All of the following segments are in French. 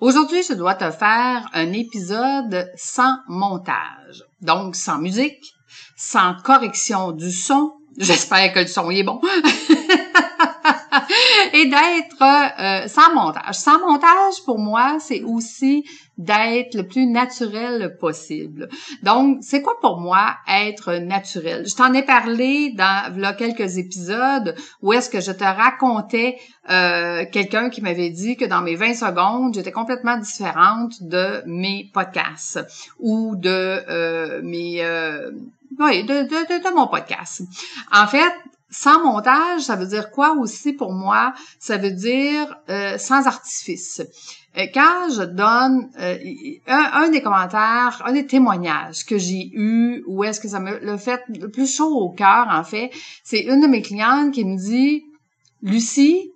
Aujourd'hui, je dois te faire un épisode sans montage, donc sans musique, sans correction du son. J'espère que le son est bon. et d'être euh, sans montage. Sans montage, pour moi, c'est aussi d'être le plus naturel possible. Donc, c'est quoi pour moi être naturel? Je t'en ai parlé dans là, quelques épisodes où est-ce que je te racontais euh, quelqu'un qui m'avait dit que dans mes 20 secondes, j'étais complètement différente de mes podcasts ou de euh, mes... Euh, oui, de, de, de, de mon podcast. En fait, sans montage, ça veut dire quoi aussi pour moi? Ça veut dire euh, sans artifice. Euh, quand je donne euh, un, des commentaires, un des témoignages que j'ai eu, ou est-ce que ça me le fait le plus chaud au cœur, en fait, c'est une de mes clientes qui me dit, Lucie,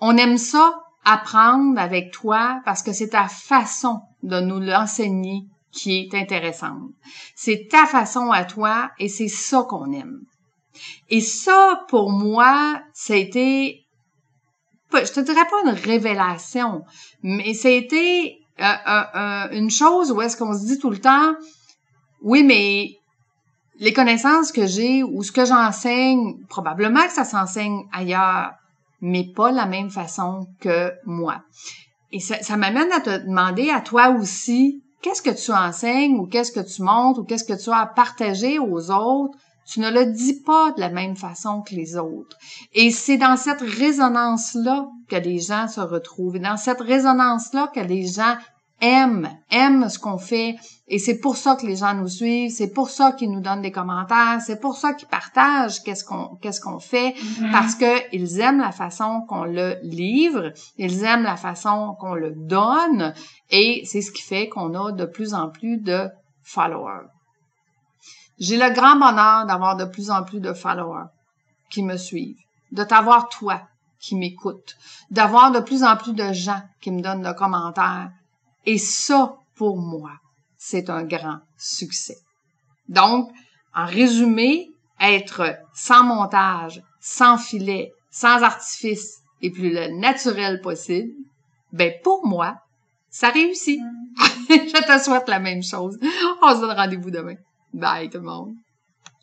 on aime ça apprendre avec toi parce que c'est ta façon de nous l'enseigner qui est intéressante. C'est ta façon à toi et c'est ça qu'on aime. Et ça, pour moi, ça a été, je te dirais pas une révélation, mais ça a été euh, une chose où est-ce qu'on se dit tout le temps, oui, mais les connaissances que j'ai ou ce que j'enseigne, probablement que ça s'enseigne ailleurs, mais pas la même façon que moi. Et ça, ça m'amène à te demander à toi aussi, qu'est-ce que tu enseignes ou qu'est-ce que tu montres ou qu'est-ce que tu as à partager aux autres tu ne le dis pas de la même façon que les autres. Et c'est dans cette résonance-là que les gens se retrouvent. Et dans cette résonance-là que les gens aiment, aiment ce qu'on fait. Et c'est pour ça que les gens nous suivent. C'est pour ça qu'ils nous donnent des commentaires. C'est pour ça qu'ils partagent qu'est-ce qu'on, qu'est-ce qu'on fait. Mm-hmm. Parce que ils aiment la façon qu'on le livre. Ils aiment la façon qu'on le donne. Et c'est ce qui fait qu'on a de plus en plus de followers. J'ai le grand bonheur d'avoir de plus en plus de followers qui me suivent, de t'avoir toi qui m'écoute, d'avoir de plus en plus de gens qui me donnent de commentaires. Et ça, pour moi, c'est un grand succès. Donc, en résumé, être sans montage, sans filet, sans artifice et plus le naturel possible, ben pour moi, ça réussit. Je te souhaite la même chose. On se donne rendez-vous demain. Bye tout le monde.